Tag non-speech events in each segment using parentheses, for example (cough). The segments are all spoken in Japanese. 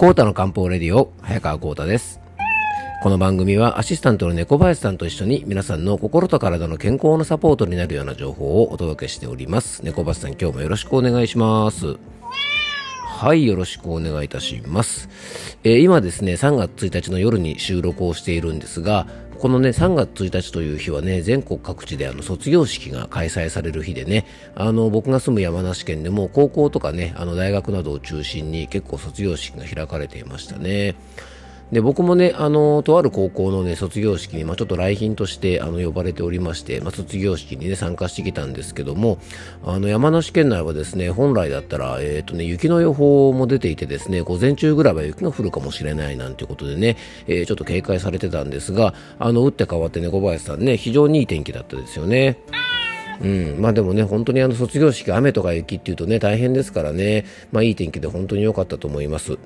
コータの漢方レディオ、早川コータです。この番組はアシスタントの猫林さんと一緒に皆さんの心と体の健康のサポートになるような情報をお届けしております。猫林さん今日もよろしくお願いします。はい、よろしくお願いいたします。えー、今ですね、3月1日の夜に収録をしているんですが、このね、3月1日という日はね、全国各地であの卒業式が開催される日でね、あの、僕が住む山梨県でも高校とかね、あの大学などを中心に結構卒業式が開かれていましたね。で僕もね、あのとある高校の、ね、卒業式に、まあ、ちょっと来賓としてあの呼ばれておりまして、まあ、卒業式に、ね、参加してきたんですけどもあの山梨県内はですね本来だったら、えーとね、雪の予報も出ていてですね午前中ぐらいは雪が降るかもしれないなんてことでね、えー、ちょっと警戒されてたんですがあの打って変わって猫林さんね非常にいい天気だったですよね。うん、まあでもね、本当にあの卒業式、雨とか雪っていうとね、大変ですからね、まあいい天気で本当に良かったと思います。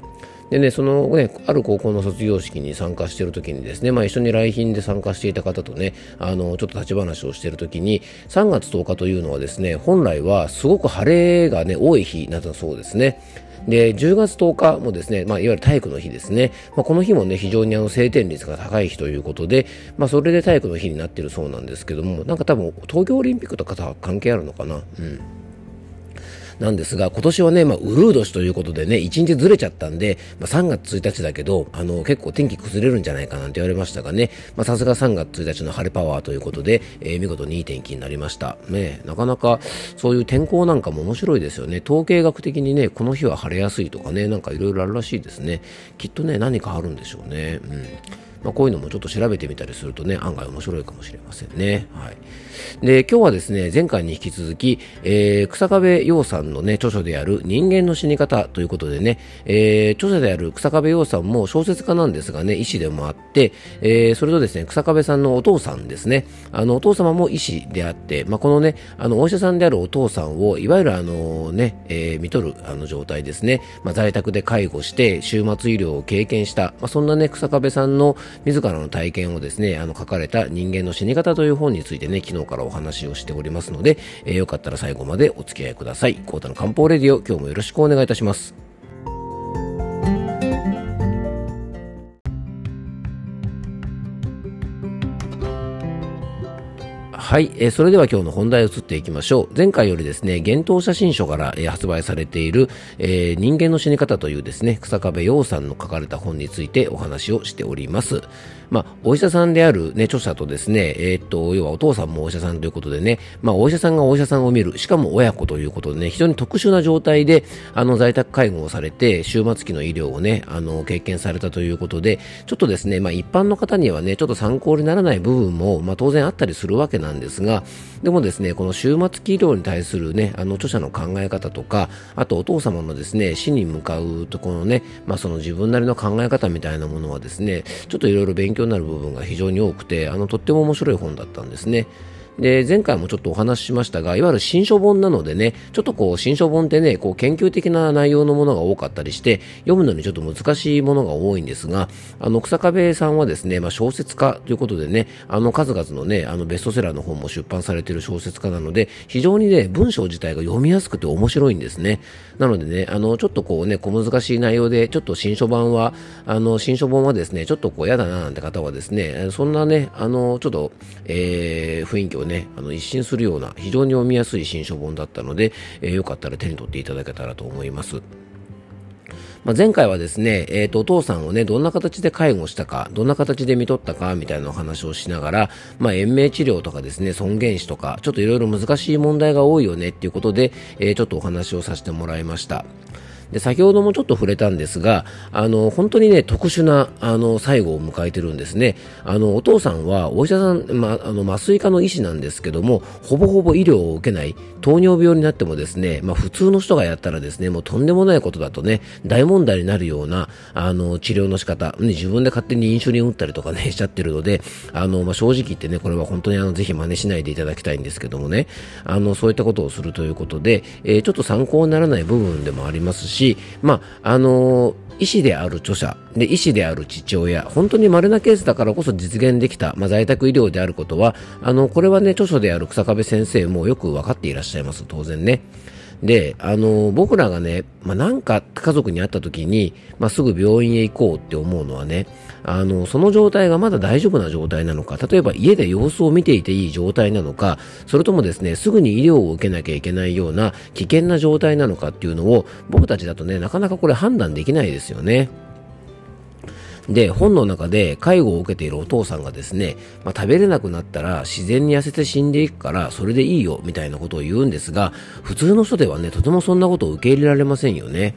でね、そのね、ある高校の卒業式に参加している時にですね、まあ一緒に来賓で参加していた方とね、あの、ちょっと立ち話をしている時に、3月10日というのはですね、本来はすごく晴れがね、多い日なんだそうですね。で、10月10日もですね、まあ、いわゆる体育の日ですね。まあ、この日もね、非常にあの、晴天率が高い日ということで、まあ、それで体育の日になっているそうなんですけども、なんか多分、東京オリンピックとか関係あるのかな？うん。なんですが、今年はね、まあ、ウルー年ということでね、1日ずれちゃったんで、まあ、3月1日だけど、あの、結構天気崩れるんじゃないかなんて言われましたがね、まあ、さすが3月1日の晴れパワーということで、えー、見事にいい天気になりました。ね、なかなか、そういう天候なんかも面白いですよね。統計学的にね、この日は晴れやすいとかね、なんかいろいろあるらしいですね。きっとね、何かあるんでしょうね。うん。まあ、こういうのもちょっと調べてみたりするとね、案外面白いかもしれませんね。はい。で、今日はですね、前回に引き続き、えー、草壁陽さんのね、著書である人間の死に方ということでね、えー、著者である草壁陽さんも小説家なんですがね、医師でもあって、えー、それとですね、草壁さんのお父さんですね、あの、お父様も医師であって、まあ、このね、あの、お医者さんであるお父さんを、いわゆるあのね、えー、見とるあの状態ですね、まあ、在宅で介護して、終末医療を経験した、まあ、そんなね、草壁さんの自らの体験をですね、あの書かれた人間の死に方という本についてね、昨日からお話をしておりますので、えー、よかったら最後までお付き合いください。コータの漢方レディオ、今日もよろしくお願いいたします。はい、えー、それでは今日の本題を移っていきましょう。前回よりですね、幻冬写真書から、えー、発売されている、えー、人間の死に方というですね、草壁陽さんの書かれた本についてお話をしております。まあ、お医者さんである、ね、著者とですね、えー、っと、要はお父さんもお医者さんということでね、まあ、お医者さんがお医者さんを見る、しかも親子ということでね、非常に特殊な状態で、あの、在宅介護をされて、終末期の医療をね、あの、経験されたということで、ちょっとですね、まあ、一般の方にはね、ちょっと参考にならない部分も、まあ、当然あったりするわけなんですが、でもですね、この終末期医療に対するね、あの、著者の考え方とか、あとお父様のですね、死に向かうところのね、まあ、その自分なりの考え方みたいなものはですね、ちょっといろいろ勉強になる部分が非常に多くてあのとっても面白い本だったんですね。で、前回もちょっとお話ししましたが、いわゆる新書本なのでね、ちょっとこう、新書本ってね、こう、研究的な内容のものが多かったりして、読むのにちょっと難しいものが多いんですが、あの、草壁さんはですね、まあ、小説家ということでね、あの、数々のね、あの、ベストセラーの本も出版されている小説家なので、非常にね、文章自体が読みやすくて面白いんですね。なのでね、あの、ちょっとこうね、小難しい内容で、ちょっと新書版は、あの、新書本はですね、ちょっとこう、嫌だななんて方はですね、そんなね、あの、ちょっと、えー、雰囲気をね、あの、一新するような非常に読みやすい新書本だったので、えー、よかったら手に取っていただけたらと思います。まあ、前回はですね、えっ、ー、と、お父さんをね、どんな形で介護したか、どんな形で見とったか、みたいなお話をしながら、まあ、延命治療とかですね、尊厳死とか、ちょっといろいろ難しい問題が多いよねっていうことで、えー、ちょっとお話をさせてもらいました。で先ほどもちょっと触れたんですがあの本当にね特殊なあの最後を迎えてるんですね。あのお父さんはお医者さん、まあの麻酔科の医師なんですけどもほぼほぼ医療を受けない糖尿病になってもですね、まあ、普通の人がやったらですねもうとんでもないことだとね大問題になるようなあの治療の仕方、ね、自分で勝手にインシュリン打ったりとかね (laughs) しちゃってるのであの、まあ、正直言ってねこれは本当にあのぜひ真似しないでいただきたいんですけどもね。あのそういったことをするということで、えー、ちょっと参考にならない部分でもありますししまああの医師である著者で医師である父親本当に稀なケースだからこそ実現できた、まあ、在宅医療であることはあのこれはね著書である草壁先生もよく分かっていらっしゃいます。当然ね。で、あの、僕らがね、まあ、なんか家族に会った時に、まあ、すぐ病院へ行こうって思うのはね、あの、その状態がまだ大丈夫な状態なのか、例えば家で様子を見ていていい状態なのか、それともですね、すぐに医療を受けなきゃいけないような危険な状態なのかっていうのを、僕たちだとね、なかなかこれ判断できないですよね。で、本の中で介護を受けているお父さんがですね、まあ、食べれなくなったら自然に痩せて死んでいくからそれでいいよみたいなことを言うんですが、普通の人ではね、とてもそんなことを受け入れられませんよね。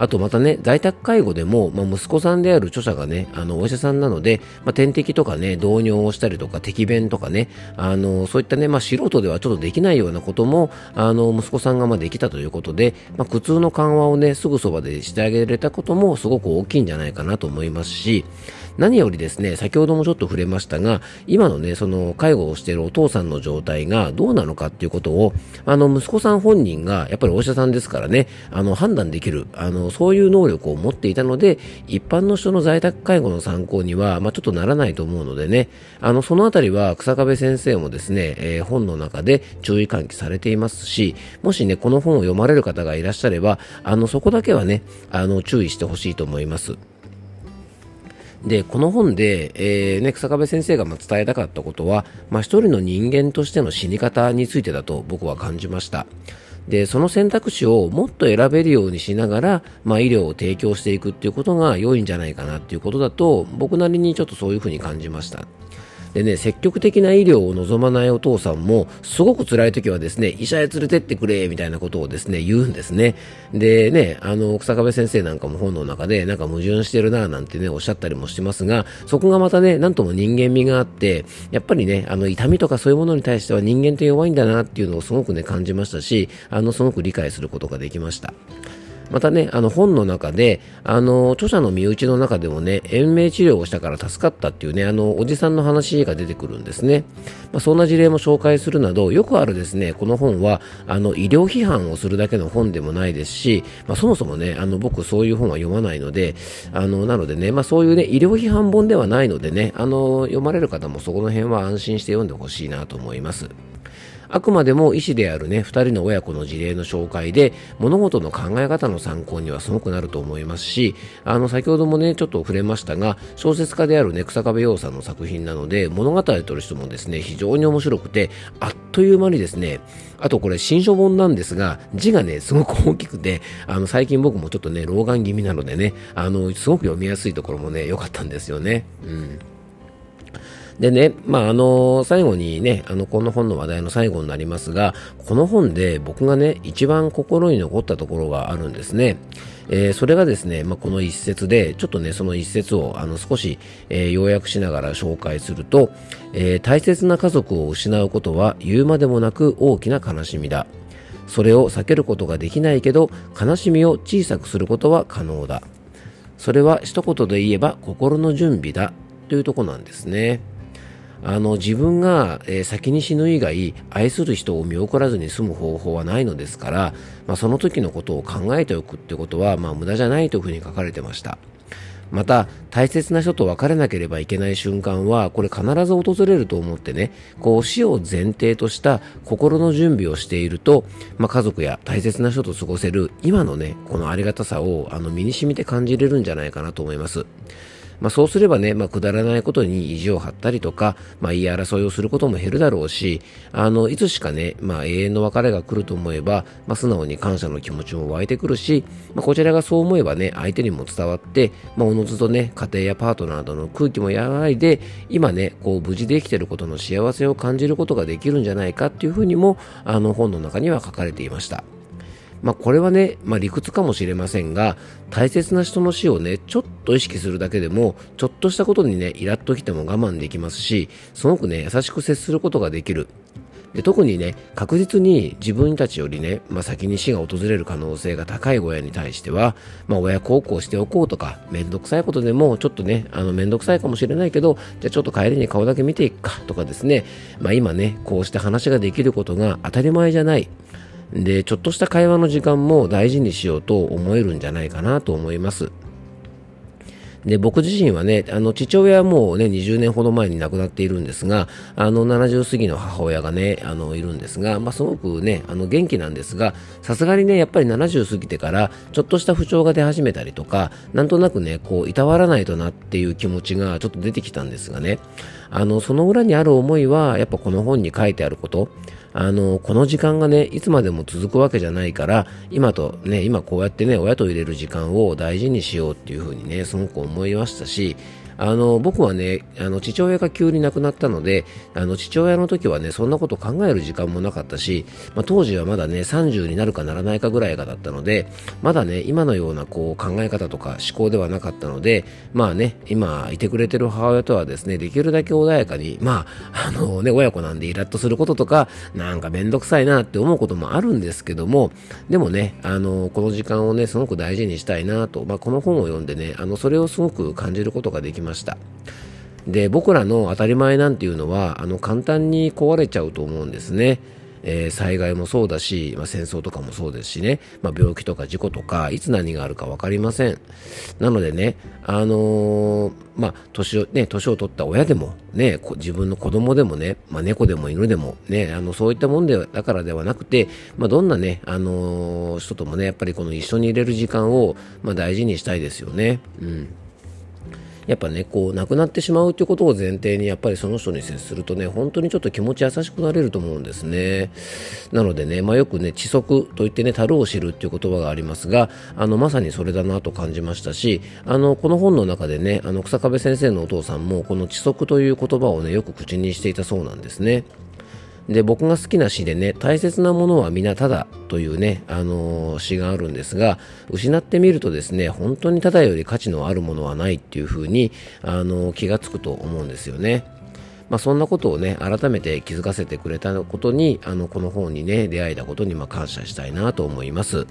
あとまたね、在宅介護でも、まあ、息子さんである著者がね、あの、お医者さんなので、まあ、点滴とかね、導尿をしたりとか、摘便とかね、あの、そういったね、まあ、素人ではちょっとできないようなことも、あの、息子さんがまあできたということで、まあ、苦痛の緩和をね、すぐそばでしてあげられたこともすごく大きいんじゃないかなと思いますし、何よりですね、先ほどもちょっと触れましたが、今のね、その介護をしているお父さんの状態がどうなのかっていうことを、あの、息子さん本人が、やっぱりお医者さんですからね、あの、判断できる、あの、そういう能力を持っていたので、一般の人の在宅介護の参考には、まあ、ちょっとならないと思うのでね、あの、そのあたりは草壁先生もですね、えー、本の中で注意喚起されていますし、もしね、この本を読まれる方がいらっしゃれば、あの、そこだけはね、あの、注意してほしいと思います。で、この本で、えー、ね、草壁先生がま伝えたかったことは、まあ、一人の人間としての死に方についてだと僕は感じました。で、その選択肢をもっと選べるようにしながら、まあ、医療を提供していくっていうことが良いんじゃないかなっていうことだと、僕なりにちょっとそういうふうに感じました。でね、積極的な医療を望まないお父さんも、すごく辛い時はですね、医者へ連れてってくれ、みたいなことをですね、言うんですね。でね、あの、草壁先生なんかも本の中で、なんか矛盾してるな、なんてね、おっしゃったりもしてますが、そこがまたね、なんとも人間味があって、やっぱりね、あの、痛みとかそういうものに対しては人間って弱いんだなっていうのをすごくね、感じましたし、あの、すごく理解することができました。またね、あの本の中で、あの、著者の身内の中でもね、延命治療をしたから助かったっていうね、あの、おじさんの話が出てくるんですね。まあ、そんな事例も紹介するなど、よくあるですね、この本は、あの、医療批判をするだけの本でもないですし、まあ、そもそもね、あの、僕そういう本は読まないので、あの、なのでね、まあ、そういうね、医療批判本ではないのでね、あの、読まれる方もそこの辺は安心して読んでほしいなと思います。あくまでも医師であるね、二人の親子の事例の紹介で、物事の考え方の参考にはすごくなると思いますし、あの、先ほどもね、ちょっと触れましたが、小説家であるね、草壁陽さんの作品なので、物語をとしてもですね、非常に面白くて、あっという間にですね、あとこれ新書本なんですが、字がね、すごく大きくて、あの、最近僕もちょっとね、老眼気味なのでね、あの、すごく読みやすいところもね、良かったんですよね。うん。でね、まあ、あの、最後にね、あの、この本の話題の最後になりますが、この本で僕がね、一番心に残ったところがあるんですね。えー、それがですね、まあ、この一節で、ちょっとね、その一節をあの少し、えー、要約しながら紹介すると、えー、大切な家族を失うことは言うまでもなく大きな悲しみだ。それを避けることができないけど、悲しみを小さくすることは可能だ。それは一言で言えば心の準備だというとこなんですね。あの自分が、えー、先に死ぬ以外愛する人を見送らずに済む方法はないのですから、まあ、その時のことを考えておくってことは、まあ、無駄じゃないというふうに書かれてました。また大切な人と別れなければいけない瞬間はこれ必ず訪れると思ってねこう死を前提とした心の準備をしていると、まあ、家族や大切な人と過ごせる今のねこのありがたさをあの身に染みて感じれるんじゃないかなと思います。まあ、そうすればね、まあ、くだらないことに意地を張ったりとか、まあ、言い争いをすることも減るだろうし、あの、いつしかね、まあ、永遠の別れが来ると思えば、まあ、素直に感謝の気持ちも湧いてくるし、まあ、こちらがそう思えばね、相手にも伝わって、まあ、おのずとね、家庭やパートナーとの空気も和らいで、今ね、こう、無事で生きてることの幸せを感じることができるんじゃないかっていうふうにも、あの、本の中には書かれていました。まあ、これはね、まあ、理屈かもしれませんが、大切な人の死をね、ちょっと意識するだけでも、ちょっとしたことにね、イラッときても我慢できますし、すごくね、優しく接することができる。で特にね、確実に自分たちよりね、まあ、先に死が訪れる可能性が高い親に対しては、まあ、親孝行しておこうとか、めんどくさいことでも、ちょっとね、あの、めんどくさいかもしれないけど、じゃあちょっと帰りに顔だけ見ていくかとかですね、まあ、今ね、こうして話ができることが当たり前じゃない。で、ちょっとした会話の時間も大事にしようと思えるんじゃないかなと思います。で、僕自身はね、あの、父親はもうね、20年ほど前に亡くなっているんですが、あの、70過ぎの母親がね、あの、いるんですが、まあ、すごくね、あの、元気なんですが、さすがにね、やっぱり70過ぎてから、ちょっとした不調が出始めたりとか、なんとなくね、こう、いたわらないとなっていう気持ちがちょっと出てきたんですがね、あの、その裏にある思いは、やっぱこの本に書いてあること、あの、この時間がね、いつまでも続くわけじゃないから、今とね、今こうやってね、親と入れる時間を大事にしようっていうふうにね、すごく思いましたし、あの、僕はね、あの、父親が急に亡くなったので、あの、父親の時はね、そんなこと考える時間もなかったし、まあ、当時はまだね、30になるかならないかぐらいかだったので、まだね、今のようなこう考え方とか思考ではなかったので、まあね、今いてくれてる母親とはですね、できるだけ穏やかに、まあ、あのね、親子なんでイラッとすることとか、なんかめんどくさいなって思うこともあるんですけども、でもね、あの、この時間をね、すごく大事にしたいなと、まあ、この本を読んでね、あの、それをすごく感じることができました。ましたで僕らの当たり前なんていうのはあの簡単に壊れちゃうと思うんですね。えー、災害もそうだし、まあ、戦争とかもそうですしね、まあ、病気とか事故とかいつ何があるか分かりませんなのでね、あのー、まあ、年をね年を取った親でも、ね、自分の子供でもね、まあ、猫でも犬でも、ね、あのそういったもんでだからではなくて、まあ、どんなね、あのー、人ともねやっぱりこの一緒にいれる時間を、まあ、大事にしたいですよね。うんやっぱねこう亡くなってしまうということを前提にやっぱりその人に接するとね本当にちょっと気持ち優しくなれると思うんですね。なのでね、まあ、よくね知足といってね樽を知るっていう言葉がありますがあのまさにそれだなと感じましたしあのこの本の中でねあの草壁先生のお父さんもこの知足という言葉をねよく口にしていたそうなんですね。で僕が好きな詩でね大切なものは皆ただというね、あのー、詩があるんですが失ってみるとですね本当にただより価値のあるものはないっていうふうに、あのー、気がつくと思うんですよね。まあ、そんなことをね改めて気づかせてくれたことにあのこの本にね出会えたことにま感謝したいなと思います、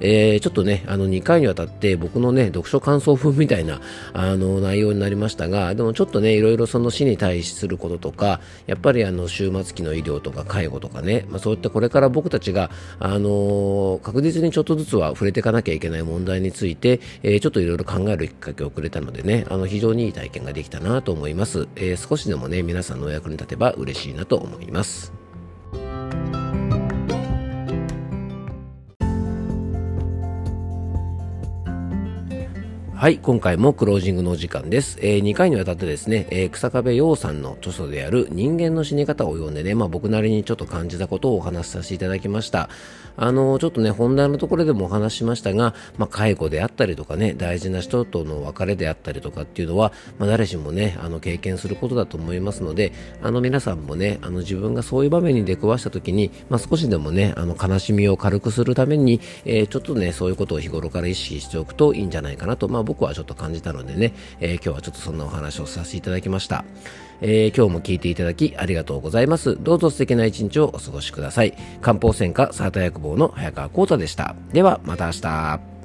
えー、ちょっとねあの2回にわたって僕のね読書感想文みたいなあの内容になりましたがでもちょっとねいろいろその死に対することとかやっぱりあの終末期の医療とか介護とかね、まあ、そういったこれから僕たちがあの確実にちょっとずつは触れていかなきゃいけない問題について、えー、ちょっといろいろ考えるきっかけをくれたのでねあの非常にいい体験ができたなと思います、えー、少しでもね皆皆さんのお役に立てば嬉しいなと思います。はい、今回もクロージングのお時間です。えー、2回にわたってですね、えー、草壁陽さんの著書である人間の死に方を読んでね、まあ僕なりにちょっと感じたことをお話しさせていただきました。あの、ちょっとね、本題のところでもお話ししましたが、まあ介護であったりとかね、大事な人との別れであったりとかっていうのは、まあ誰しもね、あの経験することだと思いますので、あの皆さんもね、あの自分がそういう場面に出くわした時に、まあ少しでもね、あの悲しみを軽くするために、えー、ちょっとね、そういうことを日頃から意識しておくといいんじゃないかなと、まあ僕はちょっと感じたのでね、えー、今日はちょっとそんなお話をさせていただきました。えー、今日も聞いていただきありがとうございます。どうぞ素敵な一日をお過ごしください。漢方専科サータ薬房の早川幸太でした。ではまた明日。